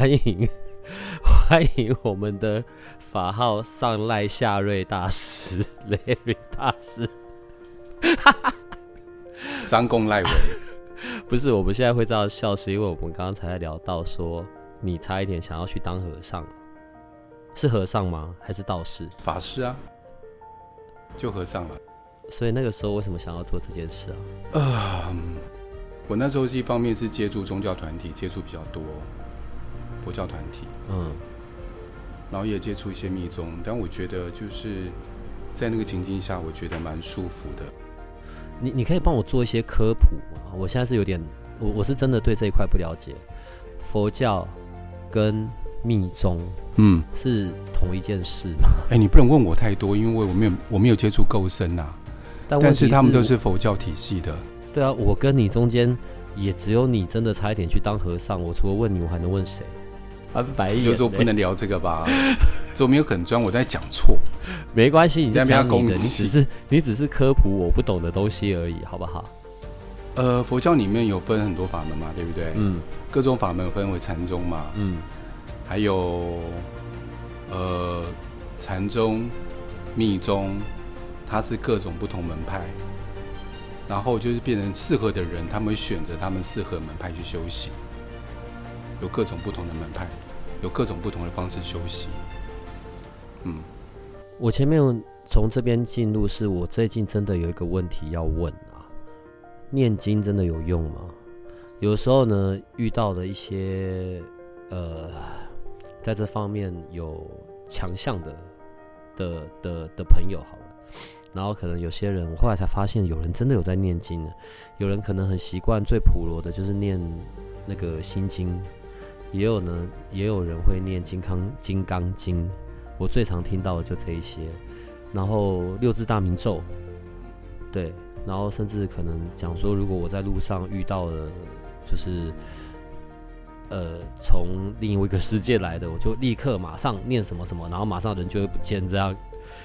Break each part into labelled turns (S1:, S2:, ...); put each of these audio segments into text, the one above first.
S1: 欢迎 欢迎我们的法号上赖夏瑞大师 Larry 大师，
S2: 张公赖伟，
S1: 不是，我们现在会这样笑，是因为我们刚刚才聊到说，你差一点想要去当和尚，是和尚吗？还是道士？
S2: 法师啊，就和尚了。
S1: 所以那个时候为什么想要做这件事啊？
S2: 呃，我那时候是一方面是接触宗教团体，接触比较多佛教团体，
S1: 嗯，
S2: 然后也接触一些密宗，但我觉得就是在那个情境下，我觉得蛮舒服的。
S1: 你你可以帮我做一些科普吗？我现在是有点，我我是真的对这一块不了解。佛教跟密宗
S2: 嗯，
S1: 是同一件事吗？
S2: 哎，你不能问我太多，因为我没有我没有接触够深呐、
S1: 但
S2: 是他们都是佛教体系的。
S1: 对啊，我跟你中间也只有你真的差一点去当和尚。我除了问你，我还能问谁？翻白眼嘞，
S2: 有时候不能聊这个吧？这我没有很专，我在讲错。
S1: 没关系，你
S2: 在那边
S1: 讲你的，你
S2: 攻击
S1: 只是你只是科普我不懂的东西而已，好不好？
S2: 呃，佛教里面有分很多法门嘛，对不对？
S1: 嗯
S2: 各种法门分为禅宗嘛，
S1: 嗯
S2: 还有呃禅宗、密宗，它是各种不同门派，然后就是变成适合的人，他们会选择他们适合的门派去修行，有各种不同的门派，有各种不同的方式修行。嗯，
S1: 我前面从这边进入，是我最近真的有一个问题要问啊，念经真的有用吗？有时候呢，遇到的一些呃，在这方面有强项的的的的朋友，好了，然后可能有些人，我后来才发现，有人真的有在念经的，有人可能很习惯最普罗的就是念那个心经，也有呢，也有人会念金刚金刚经。我最常听到的就这一些，然后六字大明咒，对，然后甚至可能讲说，如果我在路上遇到了，就是呃从另一个世界来的，我就立刻马上念什么什么，然后马上人就会不见这样。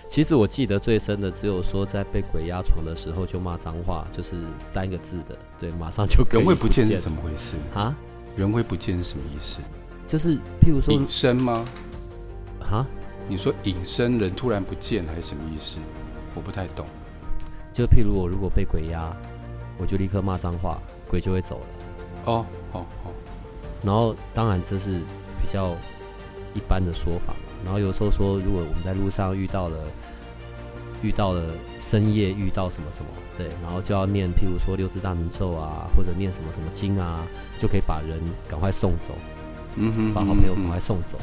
S1: 其实我记得最深的只有说在被鬼压床的时候就骂脏话，就是三个字的，对，马上就可以
S2: 人会不见是怎么回事？
S1: 啊？
S2: 人会不见是什么意思？
S1: 就是譬如说
S2: 隐身吗？
S1: 啊，
S2: 你说隐身人突然不见还是什么意思？我不太懂。
S1: 就譬如我如果被鬼压，我就立刻骂脏话，鬼就会走了。
S2: 哦哦哦，
S1: 然后当然这是比较一般的说法嘛。然后有时候说，如果我们在路上遇到了遇到了深夜遇到什么什么，对，然后就要念，譬如说六字大明咒啊，或者念什么什么经啊，就可以把人赶快送走，
S2: 嗯哼，
S1: 把好朋友赶
S2: 嗯
S1: 快送走。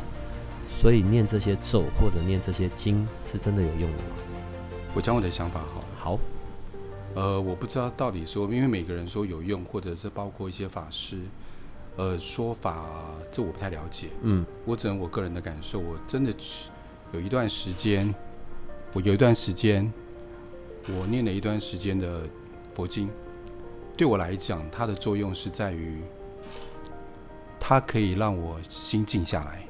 S1: 所以念这些咒或者念这些经是真的有用的吗？
S2: 我讲我的想法好了。
S1: 好，
S2: 呃，我不知道到底说，因为每个人说有用，或者是包括一些法师，呃，说法这我不太了解。
S1: 嗯
S2: 我只能我个人的感受，我真的是有一段时间，我有一段时间，我念了一段时间的佛经，对我来讲，它的作用是在于，它可以让我心静下来，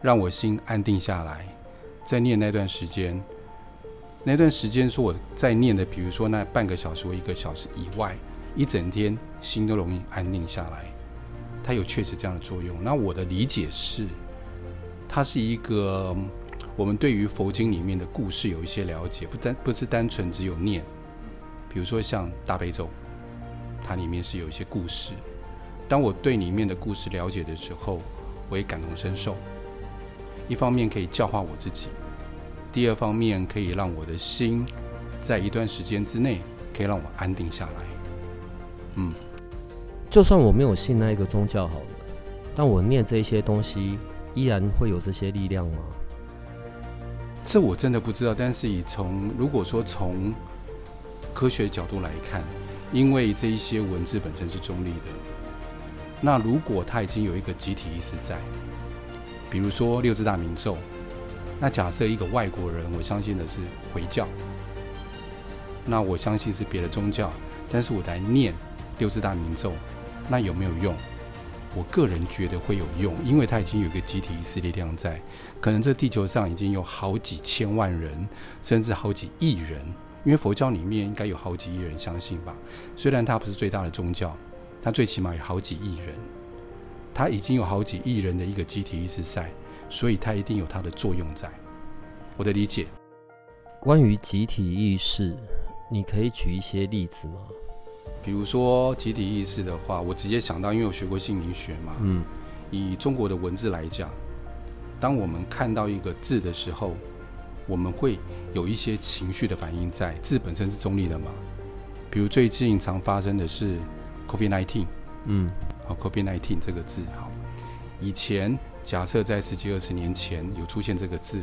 S2: 让我心安定下来，在念那段时间，那段时间说我在念的，比如说那半个小时或一个小时以外，一整天心都容易安定下来。它有确实这样的作用。那我的理解是，它是一个我们对于佛经里面的故事有一些了解，不单不是单纯只有念。比如说像大悲咒，它里面是有一些故事。当我对里面的故事了解的时候，我也感同身受。一方面可以教化我自己，第二方面可以让我的心在一段时间之内可以让我安定下来。嗯，
S1: 就算我没有信那一个宗教好了，但我念这些东西，依然会有这些力量吗？
S2: 这我真的不知道。但是以从如果说从科学角度来看，因为这一些文字本身是中立的，那如果他已经有一个集体意识在，比如说六字大明咒，那假设一个外国人，我相信的是回教，那我相信是别的宗教，但是我来念六字大明咒，那有没有用？我个人觉得会有用，因为他已经有一个集体意识力量在，可能这地球上已经有好几千万人，甚至好几亿人，因为佛教里面应该有好几亿人相信吧，虽然它不是最大的宗教。他最起码有好几亿人，它已经有好几亿人的一个集体意识在，所以它一定有它的作用在。我的理解，
S1: 关于集体意识，你可以举一些例子吗？
S2: 比如说集体意识的话，我直接想到，因为我学过心理学嘛，嗯，以中国的文字来讲，当我们看到一个字的时候，我们会有一些情绪的反应在。字本身是中立的嘛，比如最近常发生的是。Covid nineteen，嗯，好，Covid nineteen 这个字，好，以前假设在十几二十年前有出现这个字，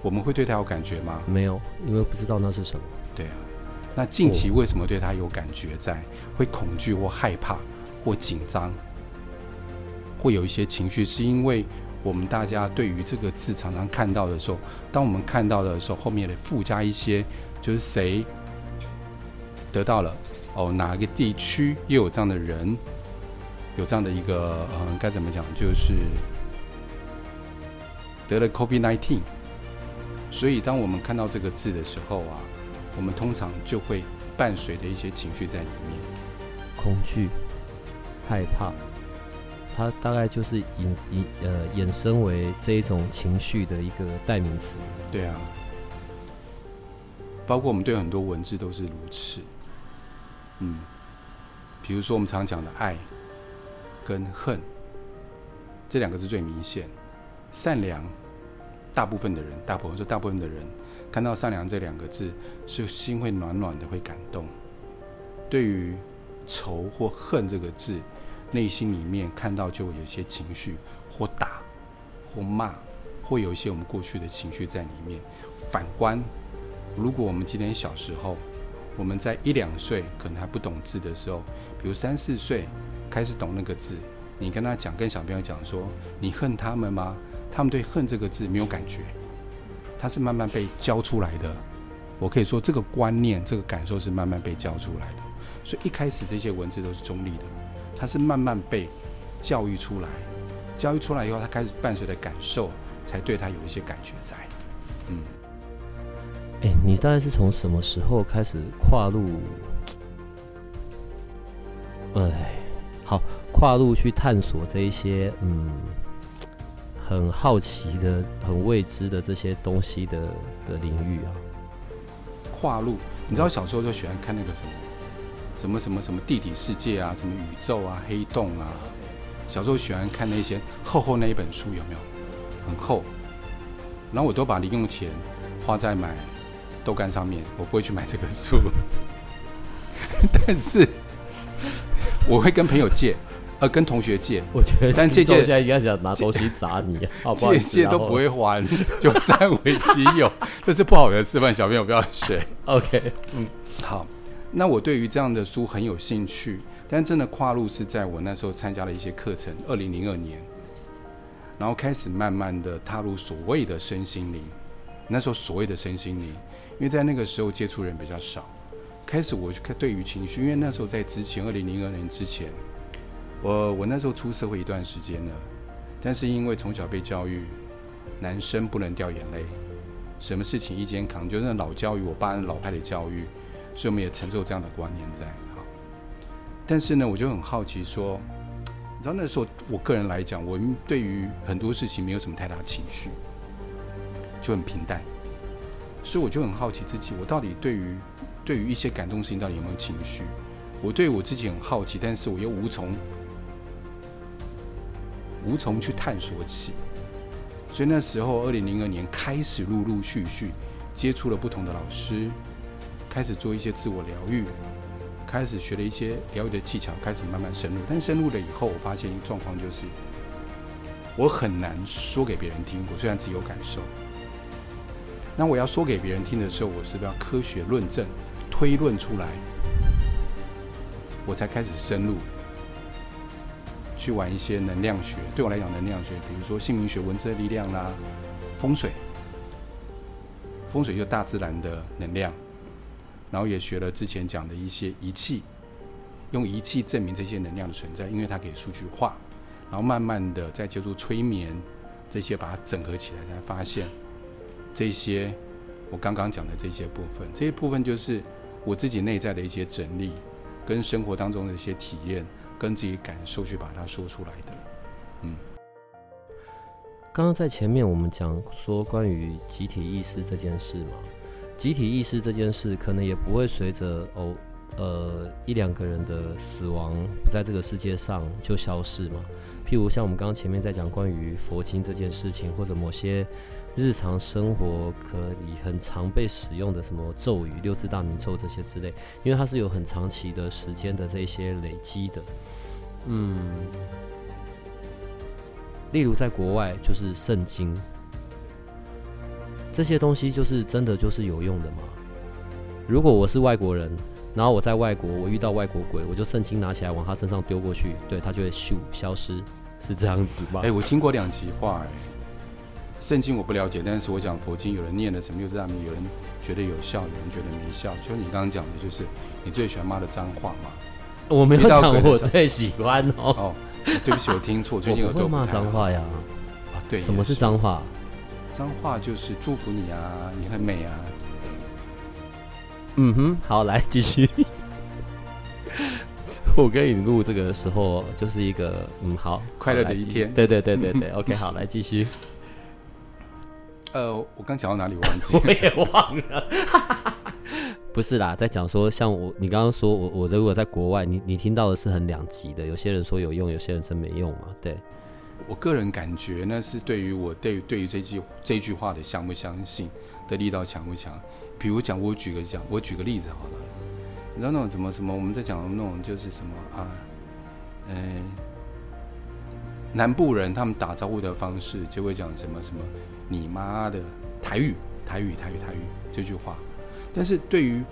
S2: 我们会对它有感觉吗？
S1: 没有，因为不知道那是什么。
S2: 对啊，那近期为什么对它有感觉？在会恐惧或害怕或紧张，会有一些情绪，是因为我们大家对于这个字常常看到的时候，当我们看到的时候，后面的附加一些，就是谁得到了。哦，哪个地区又有这样的人，有这样的一个，嗯，该怎么讲，就是得了 COVID-19。所以，当我们看到这个字的时候啊，我们通常就会伴随的一些情绪在里面，
S1: 恐惧、害怕，它大概就是引引呃衍生为这一种情绪的一个代名词。
S2: 对啊，包括我们对很多文字都是如此。嗯，比如说我们常讲的爱跟恨，这两个字最明显。善良，大部分的人，大部分说大部分的人看到善良这两个字，是心会暖暖的，会感动。对于仇或恨这个字，内心里面看到就有些情绪，或打，或骂，会有一些我们过去的情绪在里面。反观，如果我们今天小时候，我们在一两岁可能还不懂字的时候，比如三四岁开始懂那个字，你跟他讲，跟小朋友讲说，你恨他们吗？他们对恨这个字没有感觉，他是慢慢被教出来的。我可以说，这个观念、这个感受是慢慢被教出来的。所以一开始这些文字都是中立的，它是慢慢被教育出来，教育出来以后，他开始伴随的感受，才对他有一些感觉在，嗯。
S1: 哎，你大概是从什么时候开始跨入？哎，好，跨入去探索这一些嗯，很好奇的、很未知的这些东西的的领域啊。
S2: 跨入，你知道小时候就喜欢看那个什么，什么什么什么地底世界啊，什么宇宙啊、黑洞啊。小时候喜欢看那些厚厚那一本书，有没有？很厚。然后我都把零用钱花在买。豆干上面，我不会去买这个书，但是我会跟朋友借，呃，跟同学借。
S1: 我觉得，
S2: 但借借
S1: 现在应该想拿东西砸你，
S2: 借借都不会还，就占为己有，这是不好的示范，小朋友不要学。
S1: OK，
S2: 嗯，好。那我对于这样的书很有兴趣，但真的跨入是在我那时候参加了一些课程，二零零二年，然后开始慢慢的踏入所谓的身心灵。那时候所谓的身心灵。因为在那个时候接触人比较少，开始我对于情绪，因为那时候在之前二零零二年之前，我我那时候出社会一段时间了，但是因为从小被教育男生不能掉眼泪，什么事情一肩扛，就是老教育我爸老派的教育，所以我们也承受这样的观念在。好，但是呢，我就很好奇说，你知道那时候我个人来讲，我对于很多事情没有什么太大情绪，就很平淡。所以我就很好奇自己，我到底对于对于一些感动事情到底有没有情绪？我对我自己很好奇，但是我又无从无从去探索起。所以那时候，二零零二年开始陆陆续续接触了不同的老师，开始做一些自我疗愈，开始学了一些疗愈的技巧，开始慢慢深入。但深入了以后，我发现一个状况就是，我很难说给别人听。我虽然自己有感受。那我要说给别人听的时候，我是不是要科学论证、推论出来，我才开始深入去玩一些能量学。对我来讲，能量学，比如说姓名学、文字的力量啦，风水，风水就大自然的能量。然后也学了之前讲的一些仪器，用仪器证明这些能量的存在，因为它可以数据化。然后慢慢的再接触催眠，这些把它整合起来，才发现这些我刚刚讲的这些部分，这些部分就是我自己内在的一些整理，跟生活当中的一些体验，跟自己感受去把它说出来的。嗯，
S1: 刚刚在前面我们讲说关于集体意识这件事嘛。集体意识这件事，可能也不会随着哦，呃一两个人的死亡不在这个世界上就消失嘛。譬如像我们刚刚前面在讲关于佛经这件事情，或者某些日常生活可以很常被使用的什么咒语、六字大明咒这些之类，因为它是有很长期的时间的这些累积的。嗯，例如在国外就是圣经。这些东西就是真的就是有用的吗？如果我是外国人，然后我在外国，我遇到外国鬼，我就圣经拿起来往他身上丢过去，对他就会咻消失，是这样子吗？
S2: 哎，我听过两极化，哎，圣经我不了解，但是我讲佛经，有人念的什么六字大明，有人觉得有效，有人觉得没效。就你刚刚讲的，就是你最喜欢骂的脏话嘛？
S1: 我没有讲我最喜欢哦。
S2: 哦，对不起，我听错，最近有
S1: 会骂脏话呀？
S2: 啊，对，
S1: 什么是脏话？
S2: 脏话就是祝福你啊，你很美啊。
S1: 嗯哼，好，来继续。我跟你录这个时候就是一个嗯，好
S2: 快乐的一天。
S1: 对对对对对，OK，好，来继续。
S2: 呃，我刚讲到哪里？忘记
S1: 我也忘了。不是啦，在讲说像我，你刚刚说我我如果在国外，你你听到的是很两极的，有些人说有用，有些人说没用嘛，对。
S2: 我个人感觉呢，是对于我对对于这句这句话的相不相信的力道强不强？比如讲，我举个讲，我举个例子好了。你知道那种怎么什么？我们在讲那种就是什么啊？嗯，南部人他们打招呼的方式就会讲什么什么“你妈的”台语台语台语台语这句话。但是对于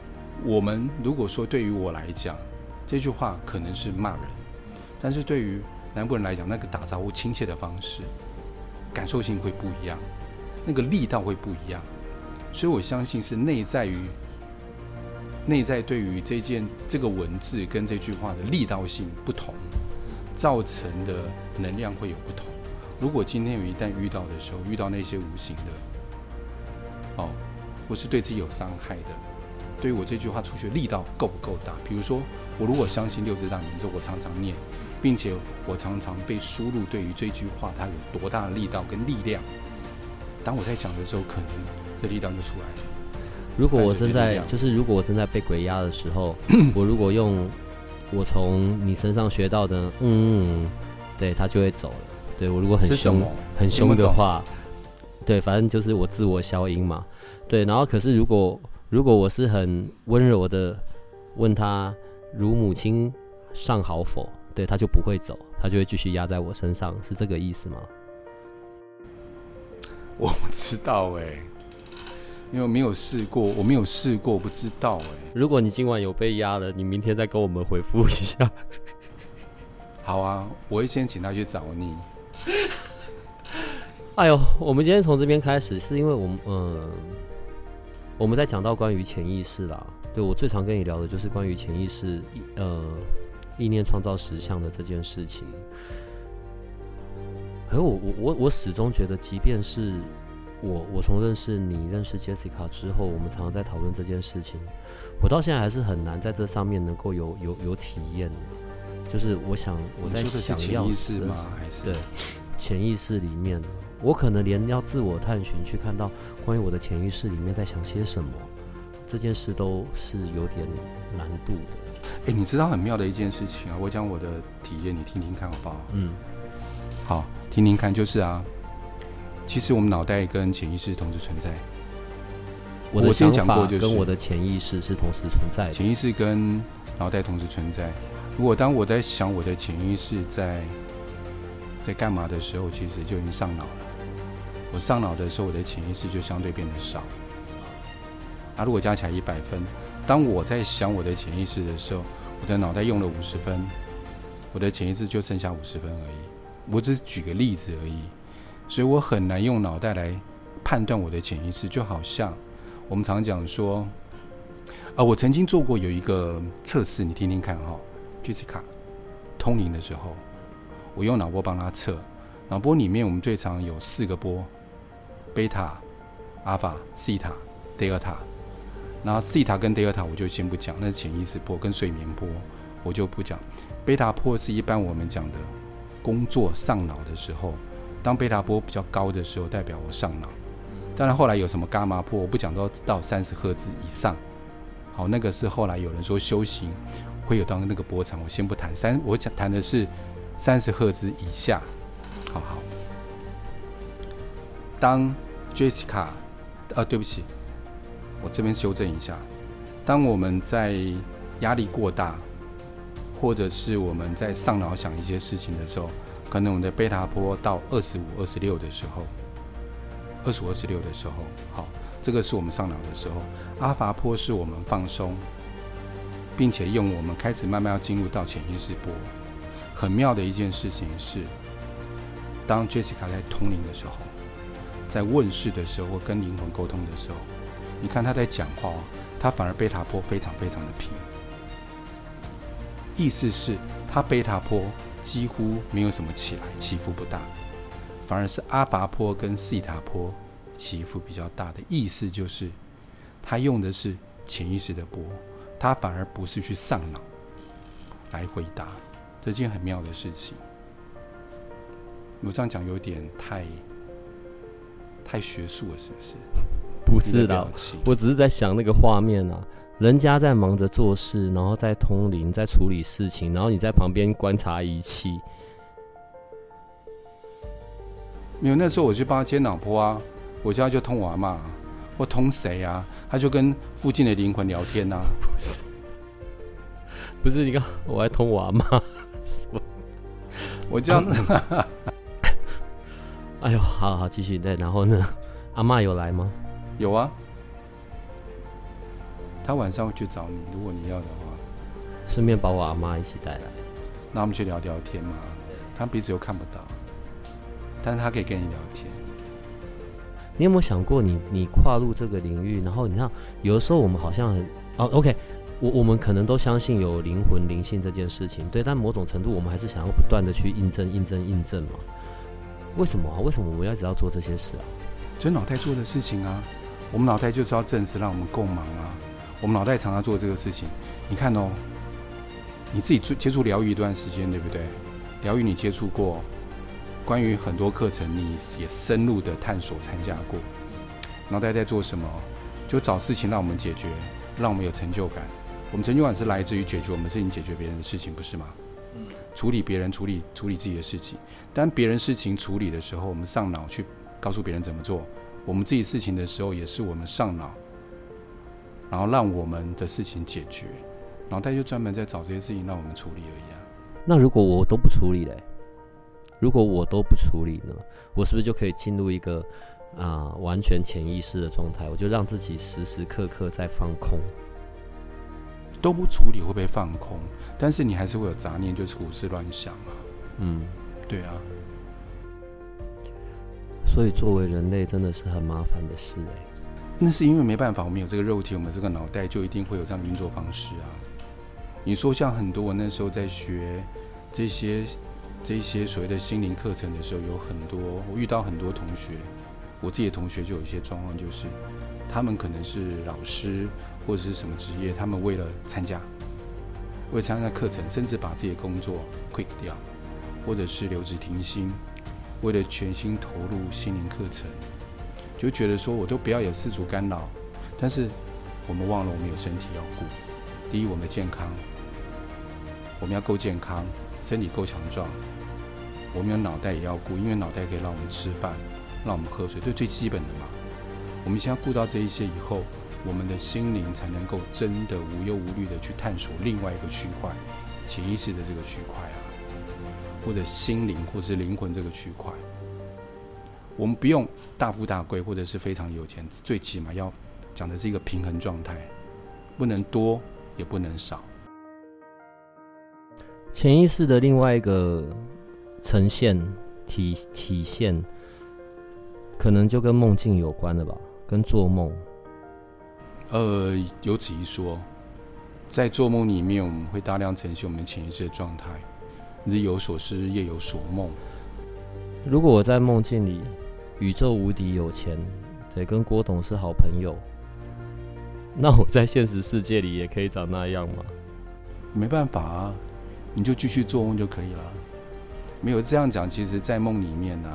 S2: 我们如果说对于我来讲，这句话可能是骂人，但是对于南部人来讲，那个打招呼亲切的方式，感受性会不一样，那个力道会不一样，所以我相信是内在于内在对于这件这个文字跟这句话的力道性不同，造成的能量会有不同。如果今天有一旦遇到的时候，遇到那些无形的，哦，我是对自己有伤害的，对于我这句话出去力道够不够大？比如说，我如果相信六字大明咒，我常常念。并且我常常被输入对于这句话它有多大的力道跟力量，当我在讲的时候，可能这力量就出来了。
S1: 如果我正在就是如果我正在被鬼压的时候，我如果用我从你身上学到的，嗯，对他就会走了。对我如果很凶很凶的话，对，反正就是我自我消音嘛。对，然后可是如果如果我是很温柔的问他，如母亲尚好否？对，他就不会走，他就会继续压在我身上，是这个意思吗？
S2: 我不知道哎，因为我没有试过，我没有试过，不知道哎。
S1: 如果你今晚有被压了，你明天再跟我们回复一下。
S2: 好啊，我会先请他去找你。
S1: 哎呦，我们今天从这边开始，是因为我们嗯，我们在讲到关于潜意识啦。对我最常跟你聊的就是关于潜意识，呃。意念创造实相的这件事情，可我我我我始终觉得，即便是我我从认识你、认识 Jessica 之后，我们常常在讨论这件事情，我到现在还是很难在这上面能够有有有体验。就是我想我在想要
S2: 潜意识吗？还是
S1: 对潜意识里面，我可能连要自我探寻，去看到关于我的潜意识里面在想些什么，这件事都是有点难度的。
S2: 哎，你知道很妙的一件事情啊！我讲我的体验，你听听看好不好？
S1: 嗯，
S2: 好，听听看，就是啊，其实我们脑袋跟潜意识同时存在。
S1: 我的想法跟我的潜意识是同时存在的。
S2: 潜意识跟脑袋同时存在。如果当我在想我的潜意识在在干嘛的时候，其实就已经上脑了。我上脑的时候，我的潜意识就相对变得少。啊，如果加起来一百分。当我在想我的潜意识的时候，我的脑袋用了五十分，我的潜意识就剩下五十分而已。我只是举个例子而已，所以我很难用脑袋来判断我的潜意识。就好像我们常讲说，啊，我曾经做过有一个测试，你听听看哈，Jessica 通灵的时候，我用脑波帮他测，脑波里面我们最常有四个波，贝塔、阿法、西塔、德尔塔。然后西塔跟德尔塔我就先不讲，那是潜意识波跟睡眠波，我就不讲。贝塔波是一般我们讲的工作上脑的时候，当贝塔波比较高的时候，代表我上脑。当然后来有什么伽马波，我不讲到到三十赫兹以上。好，那个是后来有人说修行会有到那个波长，我先不谈。三我讲谈的是三十赫兹以下。好好。当 Jessica，呃，对不起。我这边修正一下，当我们在压力过大，或者是我们在上脑想一些事情的时候，可能我们的贝塔波到二十五、二十六的时候，二十五、二十六的时候，好，这个是我们上脑的时候。阿法波是我们放松，并且用我们开始慢慢要进入到潜意识波。很妙的一件事情是，当 Jessica 在通灵的时候，在问世的时候，或跟灵魂沟通的时候。你看他在讲话哦，他反而贝塔波非常非常的平，意思是他贝塔波几乎没有什么起来，起伏不大，反而是阿法波跟西塔波起伏比较大的意思就是，他用的是潜意识的波，他反而不是去上脑来回答，这件很妙的事情。我这样讲有点太太学术了，是不是？
S1: 不是的，我只是在想那个画面啊，人家在忙着做事，然后在通灵，在处理事情，然后你在旁边观察仪器。
S2: 没有，那时候我去帮他接脑波啊，我家就通我妈，我通谁啊？他就跟附近的灵魂聊天呐。
S1: 不是，不是，你看我还通我阿妈，
S2: 我这样。
S1: 哎呦，好好继续对，然后呢，阿妈有来吗？
S2: 有啊，他晚上会去找你，如果你要的话，
S1: 顺便把我阿妈一起带来，
S2: 那我们去聊聊天嘛。他彼此又看不到，但是他可以跟你聊天。
S1: 你有没有想过，你你跨入这个领域，然后你看，有的时候我们好像很哦，OK，我我们可能都相信有灵魂灵性这件事情，对，但某种程度我们还是想要不断的去印证、印证、印证嘛。为什么啊？为什么我们要一直要做这些事啊？
S2: 就脑袋做的事情啊。我们脑袋就是要证实，让我们够忙啊！我们脑袋常常做这个事情。你看哦，你自己接触疗愈一段时间，对不对？疗愈你接触过，关于很多课程，你也深入的探索参加过。脑袋在做什么？就找事情让我们解决，让我们有成就感。我们成就感是来自于解决我们事情，解决别人的事情，不是吗？处理别人，处理处理自己的事情。当别人事情处理的时候，我们上脑去告诉别人怎么做。我们自己事情的时候，也是我们上脑，然后让我们的事情解决，脑袋就专门在找这些事情让我们处理而已啊。
S1: 那如果我都不处理嘞？如果我都不处理呢？我是不是就可以进入一个啊完全潜意识的状态？我就让自己时时刻刻在放空。
S2: 都不处理会不会放空？但是你还是会有杂念，就是胡思乱想啊。嗯，对啊。
S1: 所以，作为人类，真的是很麻烦的事哎。
S2: 那是因为没办法，我们有这个肉体，我们这个脑袋就一定会有这样的运作方式啊。你说像很多我那时候在学这些这些所谓的心灵课程的时候，有很多我遇到很多同学，我自己的同学就有一些状况，就是他们可能是老师或者是什么职业，他们为了参加，为了参加课程，甚至把自己的工作 quit 掉，或者是留职停薪。为了全心投入心灵课程，就觉得说我都不要有世俗干扰。但是我们忘了，我们有身体要顾。第一，我们的健康，我们要够健康，身体够强壮。我们有脑袋也要顾，因为脑袋可以让我们吃饭，让我们喝水，这是最基本的嘛。我们先要顾到这一些以后，我们的心灵才能够真的无忧无虑的去探索另外一个区块，潜意识的这个区块。或者心灵，或是灵魂这个区块，我们不用大富大贵，或者是非常有钱，最起码要讲的是一个平衡状态，不能多也不能少。
S1: 潜意识的另外一个呈现体体现，可能就跟梦境有关了吧，跟做梦。
S2: 呃，有此一说，在做梦里面，我们会大量呈现我们潜意识的状态，日有所思，夜有所梦。
S1: 如果我在梦境里，宇宙无敌有钱，得跟郭董是好朋友，那我在现实世界里也可以长那样吗？
S2: 没办法啊，你就继续做梦就可以了。没有这样讲，其实，在梦里面呢，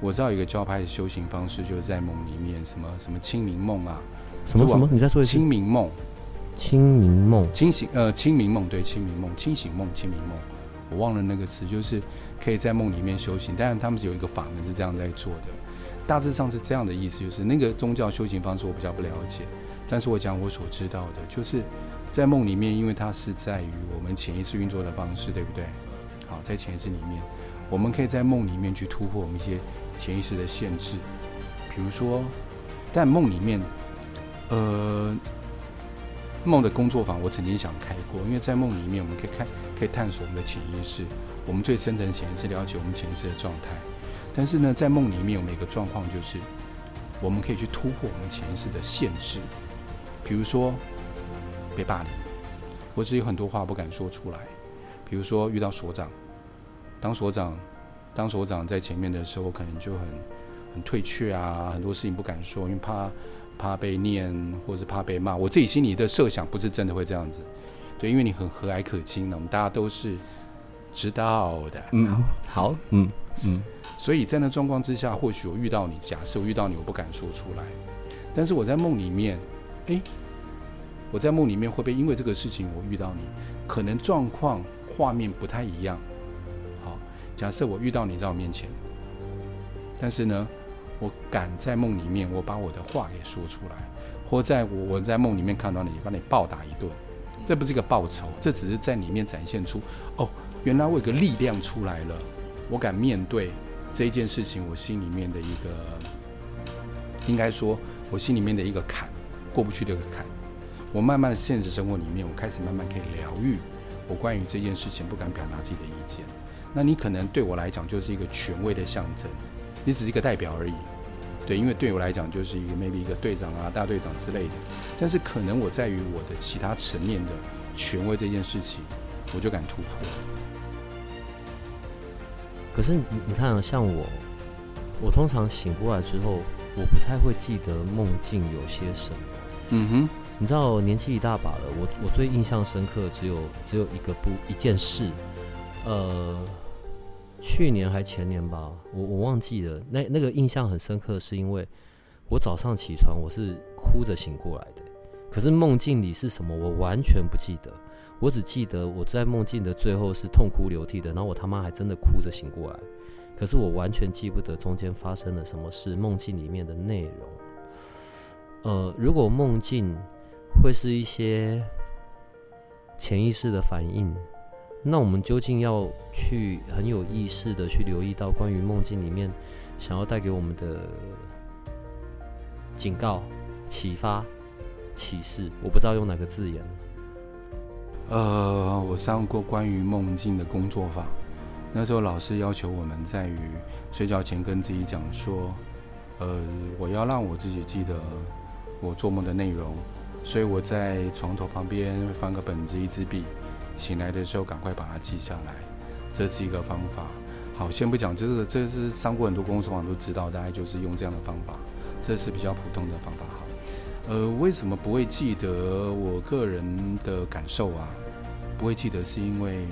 S2: 我知道有一个教派的修行方式，就是在梦里面，什么什么清明梦啊，
S1: 什么什么？你在说一次。
S2: 清明梦，
S1: 清明梦，
S2: 清醒呃，清明梦对，清明梦，清醒梦，清明梦，我忘了那个词，就是可以在梦里面修行。但是他们是有一个法门是这样在做的，大致上是这样的意思，就是那个宗教修行方式我比较不了解，但是我讲我所知道的，就是在梦里面，因为它是在于我们潜意识运作的方式，对不对？好，在潜意识里面。我们可以在梦里面去突破我们一些潜意识的限制，比如说，但梦里面，呃，梦的工作坊我曾经想开过，因为在梦里面我们可以看，可以探索我们的潜意识，我们最深层潜意识，了解我们潜意识的状态。但是呢，在梦里面有每个状况就是，我们可以去突破我们潜意识的限制，比如说被霸凌，或者有很多话不敢说出来，比如说遇到所长。当所长，当所长在前面的时候，可能就很很退却啊，很多事情不敢说，因为怕怕被念，或是怕被骂。我自己心里的设想不是真的会这样子，对，因为你很和蔼可亲的，我们大家都是知道的。
S1: 嗯，好，嗯嗯，
S2: 所以在那状况之下，或许我遇到你，假设我遇到你，我不敢说出来，但是我在梦里面，诶，我在梦里面会不会因为这个事情我遇到你，可能状况画面不太一样。好假设我遇到你在我面前，但是呢，我敢在梦里面，我把我的话给说出来，或在我我在梦里面看到你，把你暴打一顿，这不是一个报仇，这只是在里面展现出，哦，原来我有个力量出来了，我敢面对这件事情，我心里面的一个，应该说，我心里面的一个坎，过不去的一个坎，我慢慢的现实生活里面，我开始慢慢可以疗愈我关于这件事情不敢表达自己的意见。那你可能对我来讲就是一个权威的象征，你只是一个代表而已，对，因为对我来讲就是一个 maybe 一个队长啊、大队长之类的，但是可能我在于我的其他层面的权威这件事情，我就敢突破。
S1: 可是你你看啊，像我，我通常醒过来之后，我不太会记得梦境有些什么。
S2: 嗯哼，
S1: 你知道年纪一大把了，我我最印象深刻只有只有一个不一件事，呃。去年还前年吧，我我忘记了。那那个印象很深刻，是因为我早上起床我是哭着醒过来的，可是梦境里是什么我完全不记得，我只记得我在梦境的最后是痛哭流涕的，然后我他妈还真的哭着醒过来，可是我完全记不得中间发生了什么事，梦境里面的内容。呃，如果梦境会是一些潜意识的反应。那我们究竟要去很有意识的去留意到关于梦境里面想要带给我们的警告、启发、启示？我不知道用哪个字眼。
S2: 呃，我上过关于梦境的工作坊，那时候老师要求我们在于睡觉前跟自己讲说，呃，我要让我自己记得我做梦的内容，所以我在床头旁边放个本子、一支笔。醒来的时候，赶快把它记下来，这是一个方法。好，先不讲，就是这是上过很多公司网都知道，大概就是用这样的方法，这是比较普通的方法。好，呃，为什么不会记得我个人的感受啊？不会记得是因为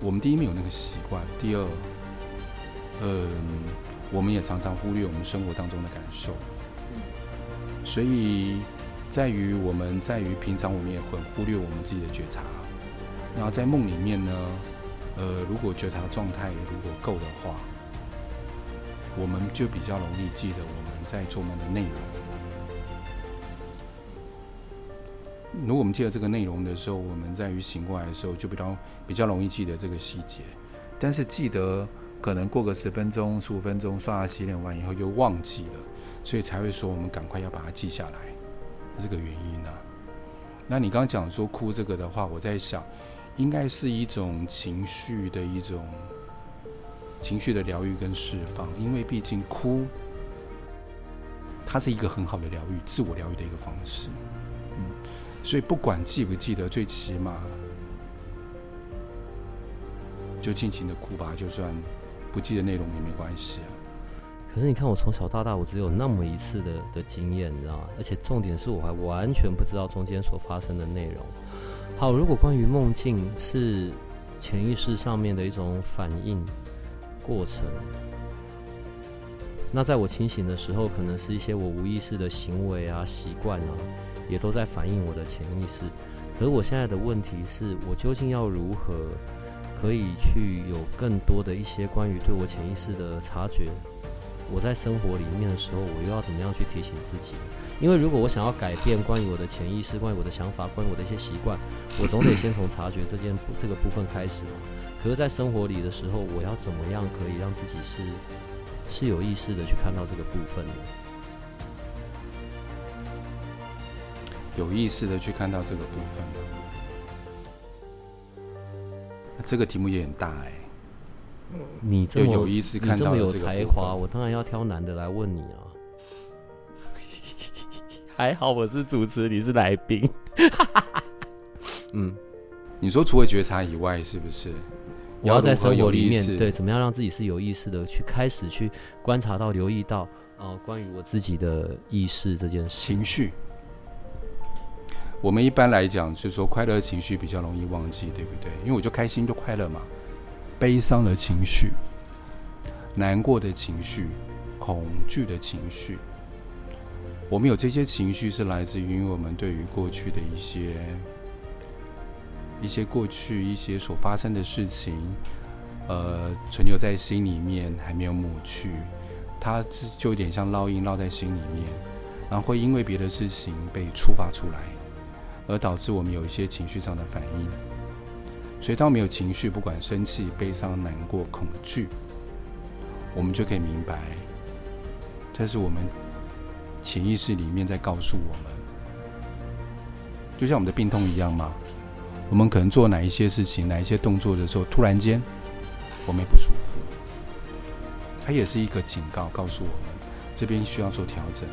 S2: 我们第一没有那个习惯，第二，嗯，我们也常常忽略我们生活当中的感受，所以。在于我们，在于平常我们也很忽略我们自己的觉察。然后在梦里面呢，呃，如果觉察状态如果够的话，我们就比较容易记得我们在做梦的内容。如果我们记得这个内容的时候，我们在于醒过来的时候就比较比较容易记得这个细节。但是记得可能过个十分钟、十五分钟，刷牙洗脸完以后又忘记了，所以才会说我们赶快要把它记下来。这个原因呢？那你刚刚讲说哭这个的话，我在想，应该是一种情绪的一种情绪的疗愈跟释放，因为毕竟哭，它是一个很好的疗愈、自我疗愈的一个方式。嗯，所以不管记不记得，最起码就尽情的哭吧，就算不记得内容也没关系啊。
S1: 可是你看，我从小到大，我只有那么一次的的经验，你知道吗？而且重点是我还完全不知道中间所发生的内容。好，如果关于梦境是潜意识上面的一种反应过程，那在我清醒的时候，可能是一些我无意识的行为啊、习惯啊，也都在反映我的潜意识。可是我现在的问题是，我究竟要如何可以去有更多的一些关于对我潜意识的察觉？我在生活里面的时候，我又要怎么样去提醒自己？因为如果我想要改变关于我的潜意识、关于我的想法、关于我的一些习惯，我总得先从察觉这件这个部分开始嘛。可是，在生活里的时候，我要怎么样可以让自己是是有意识的去看到这个部分呢？
S2: 有意识的去看到这个部分呢？这个题目也很大哎。
S1: 你这么
S2: 有意思，看到
S1: 有才华，我当然要挑男的来问你啊。还好我是主持，你是来宾。
S2: 嗯，你说除了觉察以外，是不是？
S1: 我要在生活里面，对，怎么样让自己是有意识的去开始去观察到、留意到啊，关于我自己的意识这件事。
S2: 情绪，我们一般来讲，就是说快乐情绪比较容易忘记，对不对？因为我就开心就快乐嘛。悲伤的情绪、难过的情绪、恐惧的情绪，我们有这些情绪是来自于我们对于过去的一些、一些过去一些所发生的事情，呃，存留在心里面还没有抹去，它就有点像烙印烙在心里面，然后会因为别的事情被触发出来，而导致我们有一些情绪上的反应。所以，当没有情绪，不管生气、悲伤、难过、恐惧，我们就可以明白，这是我们潜意识里面在告诉我们，就像我们的病痛一样嘛。我们可能做哪一些事情、哪一些动作的时候，突然间我们也不舒服，它也是一个警告，告诉我们这边需要做调整。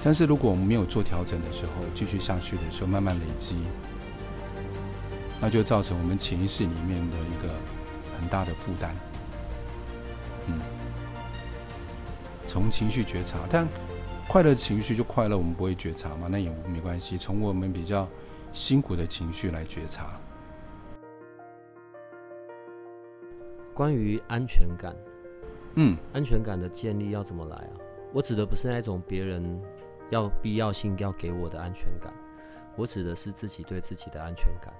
S2: 但是，如果我们没有做调整的时候，继续下去的时候，慢慢累积。那就造成我们潜意识里面的一个很大的负担。嗯，从情绪觉察，但快乐情绪就快乐，我们不会觉察嘛？那也没关系。从我们比较辛苦的情绪来觉察。
S1: 关于安全感，嗯，安全感的建立要怎么来啊？我指的不是那种别人要必要性要给我的安全感，我指的是自己对自己的安全感。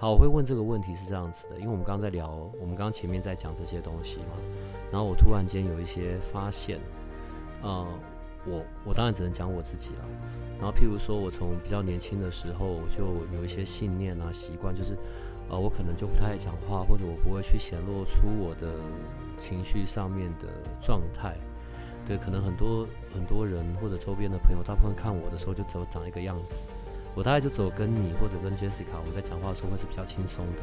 S1: 好，我会问这个问题是这样子的，因为我们刚刚在聊，我们刚刚前面在讲这些东西嘛，然后我突然间有一些发现，呃，我我当然只能讲我自己了，然后譬如说我从比较年轻的时候就有一些信念啊习惯，就是呃我可能就不太爱讲话，或者我不会去显露出我的情绪上面的状态，对，可能很多很多人或者周边的朋友，大部分看我的时候就只有长一个样子。我大概就只有跟你或者跟 Jessica，我们在讲话的时候会是比较轻松的。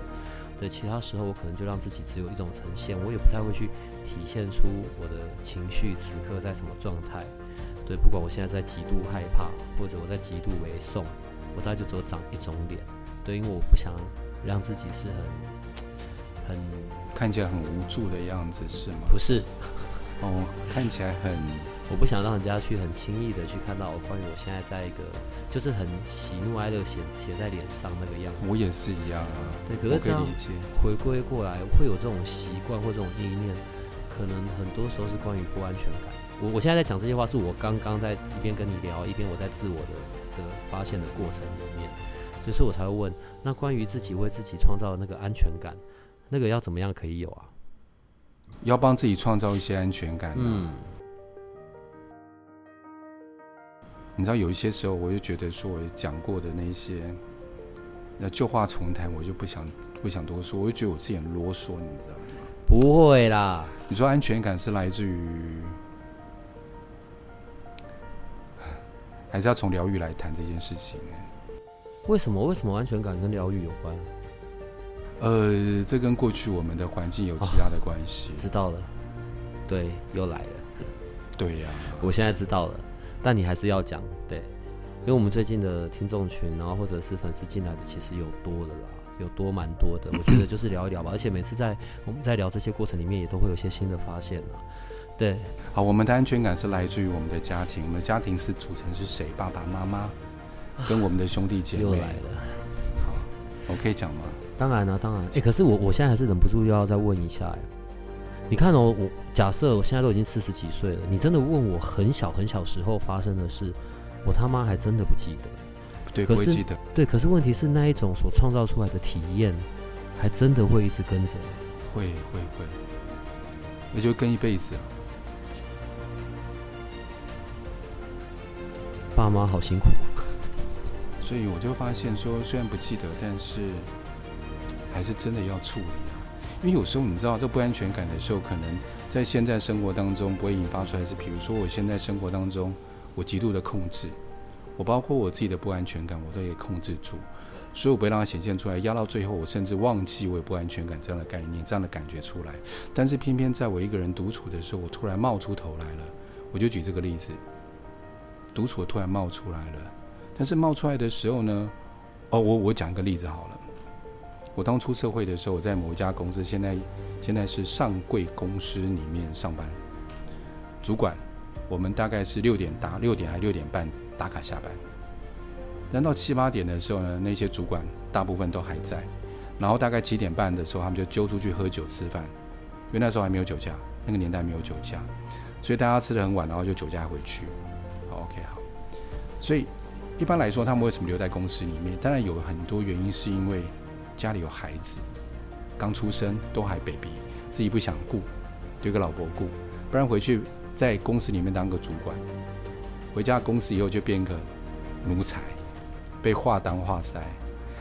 S1: 对，其他时候我可能就让自己只有一种呈现，我也不太会去体现出我的情绪此刻在什么状态。对，不管我现在在极度害怕，或者我在极度委送，我大概就只有长一种脸。对，因为我不想让自己是很 很
S2: 看起来很无助的样子，是吗？
S1: 不是，
S2: 哦，看起来很。
S1: 我不想让人家去很轻易的去看到我关于我现在在一个就是很喜怒哀乐写写在脸上那个样子。
S2: 我也是一样啊。
S1: 对，可是这样回归过来会有这种习惯或这种意念，可能很多时候是关于不安全感。我我现在在讲这些话，是我刚刚在一边跟你聊，一边我在自我的的发现的过程里面，就是我才会问，那关于自己为自己创造的那个安全感，那个要怎么样可以有啊？
S2: 要帮自己创造一些安全感。嗯。你知道有一些时候，我就觉得说我讲过的那些，那旧话重谈，我就不想不想多说，我就觉得我自己很啰嗦，你知道吗？
S1: 不会啦，
S2: 你说安全感是来自于，还是要从疗愈来谈这件事情？
S1: 为什么？为什么安全感跟疗愈有关？
S2: 呃，这跟过去我们的环境有极大的关系。
S1: 知道了，对，又来了。
S2: 对呀，
S1: 我现在知道了，但你还是要讲，对，因为我们最近的听众群，然后或者是粉丝进来的，其实有多的啦，有多蛮多的。我觉得就是聊一聊吧，而且每次在我们在聊这些过程里面，也都会有一些新的发现啊。对，
S2: 好，我们的安全感是来自于我们的家庭，我们的家庭是组成是谁？爸爸妈妈跟我们的兄弟姐妹。
S1: 又来了，
S2: 好，我可以讲吗？
S1: 当然了，当然。哎，可是我我现在还是忍不住又要再问一下哎。你看哦，我假设我现在都已经四十几岁了，你真的问我很小很小时候发生的事，我他妈还真的不记得。
S2: 对，不会记得。
S1: 对，可是问题是那一种所创造出来的体验，还真的会一直跟着。
S2: 会会会，那就跟一辈子啊。
S1: 爸妈好辛苦。
S2: 所以我就发现说，虽然不记得，但是还是真的要处理。因为有时候你知道，这不安全感的时候，可能在现在生活当中不会引发出来。是比如说，我现在生活当中，我极度的控制，我包括我自己的不安全感，我都也控制住，所以我不会让它显现出来。压到最后，我甚至忘记我有不安全感这样的概念、这样的感觉出来。但是偏偏在我一个人独处的时候，我突然冒出头来了。我就举这个例子，独处突然冒出来了。但是冒出来的时候呢，哦，我我讲一个例子好了。我当初社会的时候，我在某一家公司，现在现在是上柜公司里面上班，主管，我们大概是六点打六点还六点半打卡下班，但到七八点的时候呢，那些主管大部分都还在，然后大概七点半的时候，他们就揪出去喝酒吃饭，因为那时候还没有酒驾，那个年代没有酒驾，所以大家吃的很晚，然后就酒驾回去。好，OK，好，所以一般来说，他们为什么留在公司里面？当然有很多原因，是因为。家里有孩子，刚出生都还 baby，自己不想顾，丢个老婆顾，不然回去在公司里面当个主管，回家公司以后就变个奴才，被话当话塞。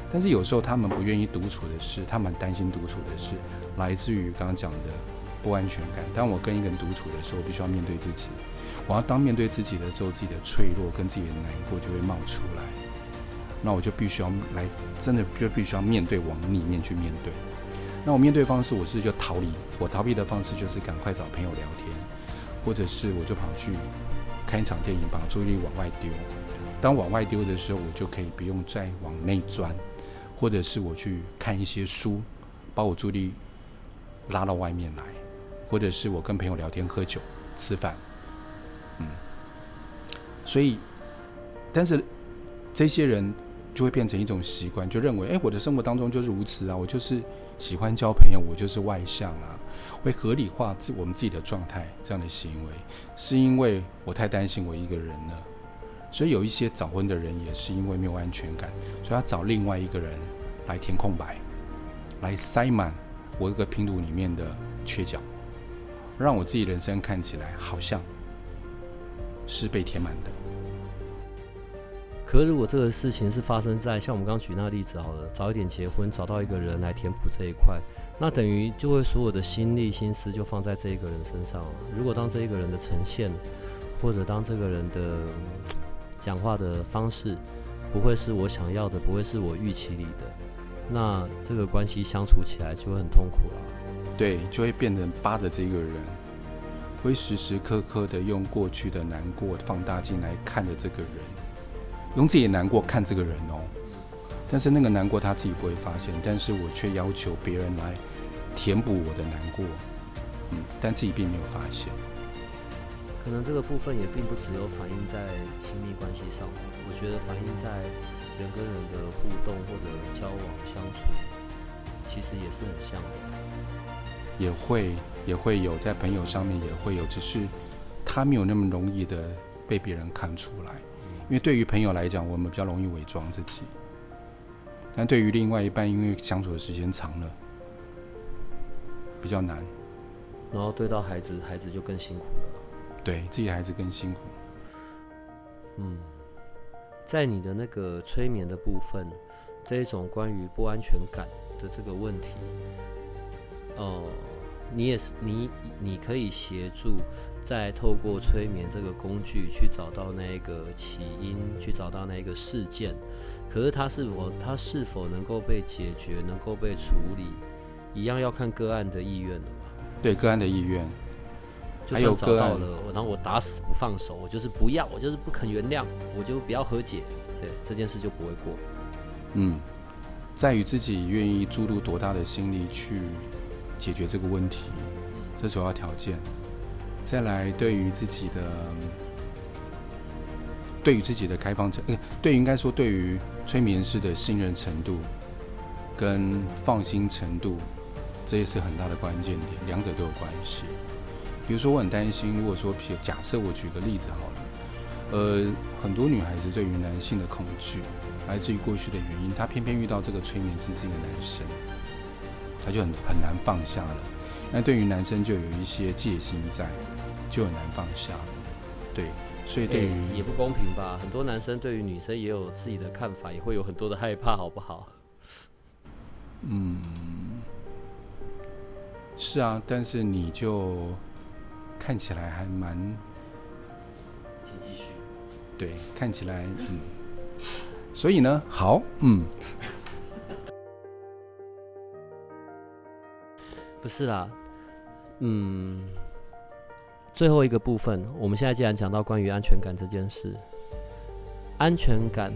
S2: 但是有时候他们不愿意独处的事，他们担心独处的事，来自于刚刚讲的不安全感。当我跟一个人独处的时候，我必须要面对自己。我要当面对自己的时候，自己的脆弱跟自己的难过就会冒出来。那我就必须要来，真的就必须要面对，往里面去面对。那我面对方式，我是就逃离。我逃避的方式就是赶快找朋友聊天，或者是我就跑去看一场电影，把注意力往外丢。当往外丢的时候，我就可以不用再往内钻，或者是我去看一些书，把我注意力拉到外面来，或者是我跟朋友聊天、喝酒、吃饭。嗯，所以，但是这些人。就会变成一种习惯，就认为，哎，我的生活当中就是如此啊，我就是喜欢交朋友，我就是外向啊，会合理化自我们自己的状态这样的行为，是因为我太担心我一个人了，所以有一些早婚的人也是因为没有安全感，所以他找另外一个人来填空白，来塞满我一个拼图里面的缺角，让我自己人生看起来好像是被填满的。
S1: 可如果这个事情是发生在像我们刚刚举那个例子好了，早一点结婚，找到一个人来填补这一块，那等于就会所有的心力心思就放在这一个人身上了。如果当这一个人的呈现，或者当这个人的讲话的方式不会是我想要的，不会是我预期里的，那这个关系相处起来就会很痛苦了。
S2: 对，就会变成扒着这个人，会时时刻刻的用过去的难过放大镜来看着这个人。用自己的难过看这个人哦，但是那个难过他自己不会发现，但是我却要求别人来填补我的难过，嗯，但自己并没有发现。
S1: 可能这个部分也并不只有反映在亲密关系上吧，我觉得反映在人跟人的互动或者交往相处，其实也是很像的。
S2: 也会也会有在朋友上面也会有，只是他没有那么容易的被别人看出来。因为对于朋友来讲，我们比较容易伪装自己；但对于另外一半，因为相处的时间长了，比较难。
S1: 然后对到孩子，孩子就更辛苦了。
S2: 对自己孩子更辛苦。
S1: 嗯，在你的那个催眠的部分，这一种关于不安全感的这个问题，哦，你也是你你可以协助，再透过催眠这个工具去找到那个起因，去找到那个事件。可是它是否它是否能够被解决，能够被处理，一样要看个案的意愿了吧？
S2: 对个案的意愿，
S1: 就
S2: 还有个案
S1: 算找到了，然后我打死不放手，我就是不要，我就是不肯原谅，我就不要和解，对这件事就不会过。
S2: 嗯，在于自己愿意注入多大的心力去解决这个问题，这首要条件。再来，对于自己的，对于自己的开放程，呃，对应该说对于催眠师的信任程度跟放心程度，这也是很大的关键点，两者都有关系。比如说，我很担心，如果说，譬如假设我举个例子好了，呃，很多女孩子对于男性的恐惧。来自于过去的原因，她偏偏遇到这个催眠师是一个男生，他就很很难放下了。那对于男生就有一些戒心在，就很难放下了。对，所以对于、
S1: 也不公平吧？很多男生对于女生也有自己的看法，也会有很多的害怕，好不好？
S2: 嗯，是啊，但是你就看起来还蛮，
S1: 请继续。
S2: 对，看起来嗯。所以呢，好，嗯，
S1: 不是啦，嗯，最后一个部分，我们现在既然讲到关于安全感这件事，安全感，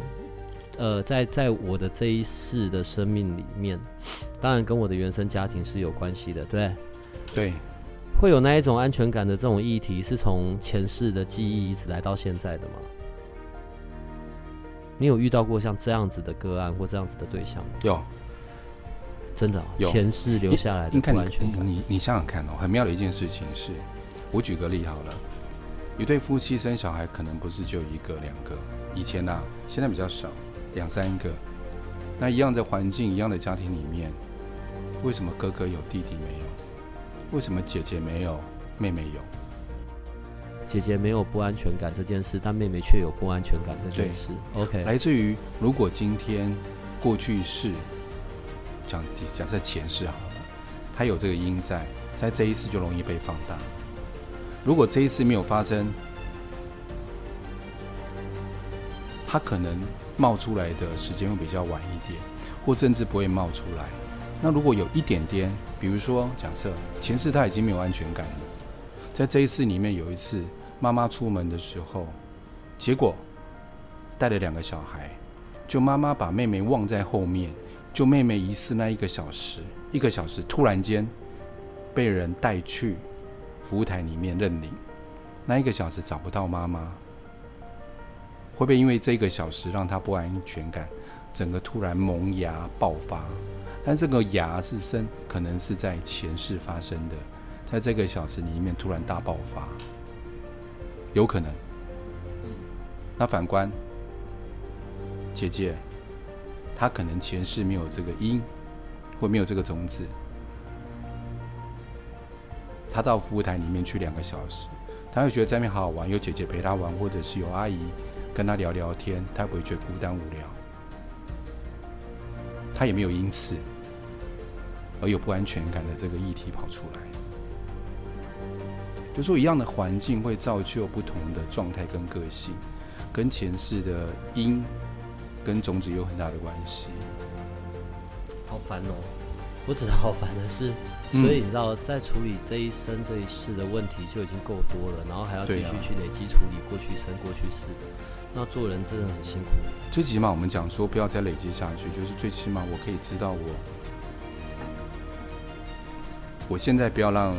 S1: 呃，在在我的这一世的生命里面，当然跟我的原生家庭是有关系的，对，
S2: 对，
S1: 会有那一种安全感的这种议题，是从前世的记忆一直来到现在的吗？你有遇到过像这样子的个案或这样子的对象吗？
S2: 有，
S1: 真的、哦，前世留下来的不安全感。
S2: 你你你想想看哦，很妙的一件事情是，我举个例好了，一对夫妻生小孩可能不是就一个两个，以前呐、现在比较少，两三个。那一样的环境，一样的家庭里面，为什么哥哥有弟弟没有？为什么姐姐没有，妹妹有？
S1: 姐姐没有不安全感这件事，但妹妹却有不安全感这件事。OK，
S2: 来自于如果今天过去式，讲假设前世好了，他有这个因在，在这一次就容易被放大。如果这一次没有发生，他可能冒出来的时间会比较晚一点，或甚至不会冒出来。那如果有一点点，比如说假设前世他已经没有安全感了，在这一次里面有一次妈妈出门的时候，结果带了两个小孩，就妈妈把妹妹忘在后面，就妹妹疑似那一个小时，一个小时突然间被人带去服务台里面认领，那一个小时找不到妈妈，会不会因为这个小时让她不安全感，整个突然萌芽爆发？但这个芽是生，可能是在前世发生的，在这个小时里面突然大爆发，有可能。那反观姐姐，他可能前世没有这个因，或没有这个种子，他到服务台里面去两个小时，他会觉得在那边好好玩，有姐姐陪他玩，或者是有阿姨跟他聊聊天，他不会觉得孤单无聊。他也没有因此而有不安全感的这个议题跑出来。就说一样的环境会造就不同的状态跟个性，跟前世的因跟种子有很大的关系。
S1: 好烦哦！我只是好烦的是，
S2: 嗯
S1: 所以你知道，在处理这一生这一世的问题就已经够多了，然后还要继续去累积处理过去生过去世的，那做人真的很辛苦。
S2: 最起码我们讲说不要再累积下去，就是最起码我可以知道我，我现在不要让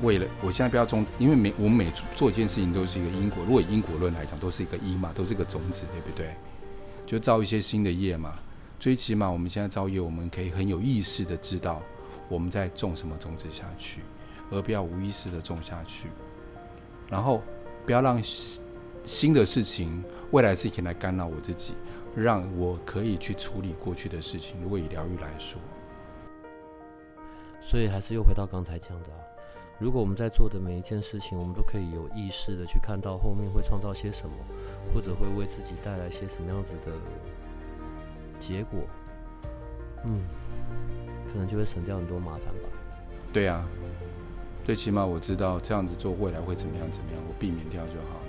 S2: 为了我现在不要种，因为每我们每做一件事情都是一个因果，如果以因果论来讲，都是一个因嘛，都是一个种子，对不对？就造一些新的业嘛。最起码我们现在造业，我们可以很有意识的知道我们在种什么种子下去，而不要无意识的种下去。然后不要让新的事情、未来事情来干扰我自己，让我可以去处理过去的事情。如果以疗愈来说，
S1: 所以还是又回到刚才讲的、如果我们在做的每一件事情，我们都可以有意识的去看到后面会创造些什么，或者会为自己带来些什么样子的结果，嗯，可能就会省掉很多麻烦吧。
S2: 对啊，最起码我知道这样子做未来会怎么样怎么样，我避免掉就好了。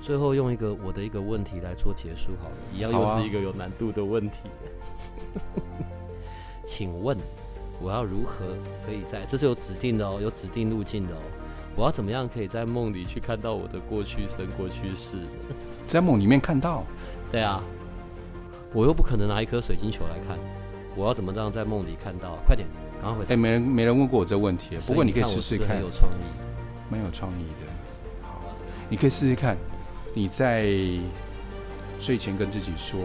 S1: 最后用一个我的一个问题来做结束好了，一样又是一个有难度的问题。请问我要如何可以在这是有指定的哦，有指定路径的哦。我要怎么样可以在梦里去看到我的过去生、过去世？
S2: 在梦里面看到，
S1: 对啊，我又不可能拿一颗水晶球来看，我要怎么让在梦里看到？快点，赶快回答。
S2: 哎，没人没人问过我这问题，不过你可以试试看
S1: 有创意。
S2: 蛮有创意的。好，你可以试试看，你在睡前跟自己说，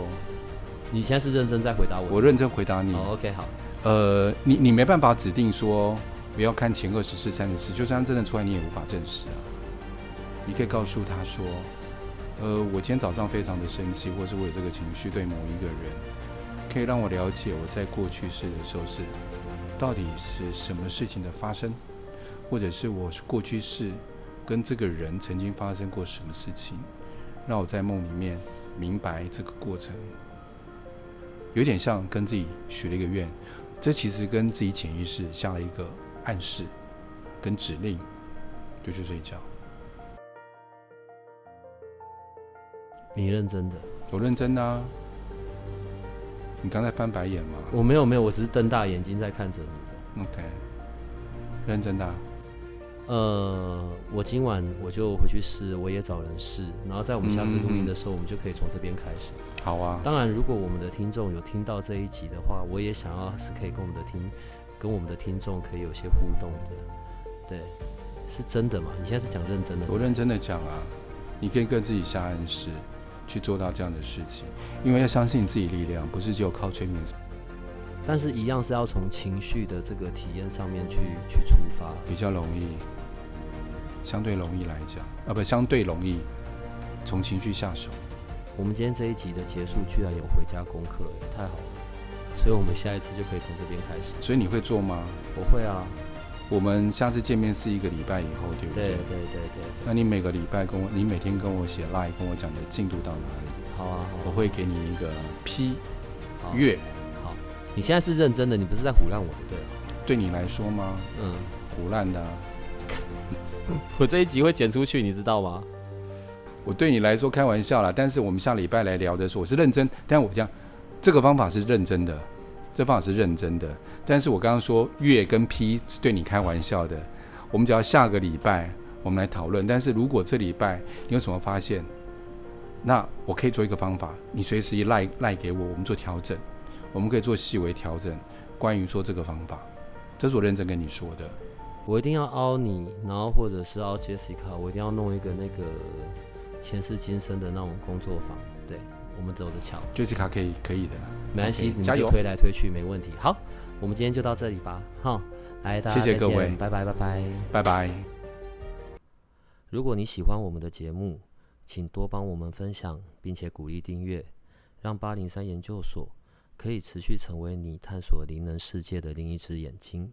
S1: 你现在是认真在回答我？
S2: 我认真回答你。
S1: 哦，OK，好，
S2: 呃，你你没办法指定说不要看前二十四、三十四，就算真的出来，你也无法证实啊。你可以告诉他说，呃，我今天早上非常的生气，或是我有这个情绪对某一个人，可以让我了解我在过去式的时候是到底是什么事情的发生，或者是我过去式跟这个人曾经发生过什么事情，让我在梦里面明白这个过程，有点像跟自己许了一个愿。这其实跟自己潜意识下了一个暗示跟指令，就去睡觉。
S1: 你认真的？
S2: 我认真的啊。你刚才翻白眼吗
S1: 我没有没有，我只是瞪大眼睛在看着你的。
S2: ？OK，认真的啊、
S1: 呃，我今晚我就回去试，我也找人试，然后在我们下次录音的时候，我们就可以从这边开始。
S2: 好啊，
S1: 当然，如果我们的听众有听到这一集的话，我也想要是可以跟我们的听，跟我们的听众可以有些互动的。对，是真的吗？你现在是讲认真的？
S2: 我认真的讲啊，你可以跟自己下暗示，去做到这样的事情，因为要相信自己力量，不是只有靠催眠。
S1: 但是一样是要从情绪的这个体验上面去去出发。
S2: 比较容易，相对容易来讲，啊不，相对容易从情绪下手。
S1: 我们今天这一集的结束居然有回家功课，太好了！所以我们下一次就可以从这边开始。
S2: 所以你会做吗？
S1: 我会啊，
S2: 我们下次见面是一个礼拜以后，对不
S1: 对
S2: 对？
S1: 对对对，
S2: 那你每个礼拜跟我，你每天跟我写 line 跟我讲你的进度到哪里，
S1: 好啊好啊
S2: 我会给你一个批
S1: 好
S2: 阅。
S1: 好。你现在是认真的，你不是在胡乱我的，对啊？
S2: 对你来说吗？
S1: 嗯，
S2: 胡乱的啊、
S1: 我这一集会剪出去，你知道吗？
S2: 我对你来说开玩笑啦，但是我们下礼拜来聊的时候，我是认真，但我讲这个方法是认真的，这方法是认真的。但是我刚刚说月跟批是对你开玩笑的，我们只要下个礼拜我们来讨论。但是如果这礼拜你有什么发现，那我可以做一个方法，你随时一赖赖给我，我们做调整，我们可以做细微调整。关于说这个方法，这是我认真跟你说的。
S1: 我一定要凹你，然后或者是凹 Jessica，我一定要弄一个那个前世今生的那种工作坊。对，我们走着瞧
S2: ，Jessica 可以可以的，
S1: 没关系
S2: 加
S1: 就推来推去，没问题。好，我们今天就到这里吧，哈，来，大家
S2: 谢谢各位
S1: 拜拜拜拜。
S2: 拜拜。
S1: 如果你喜欢我们的节目，请多帮我们分享，并且鼓励订阅，让八零三研究所可以持续成为你探索灵能世界的另一只眼睛。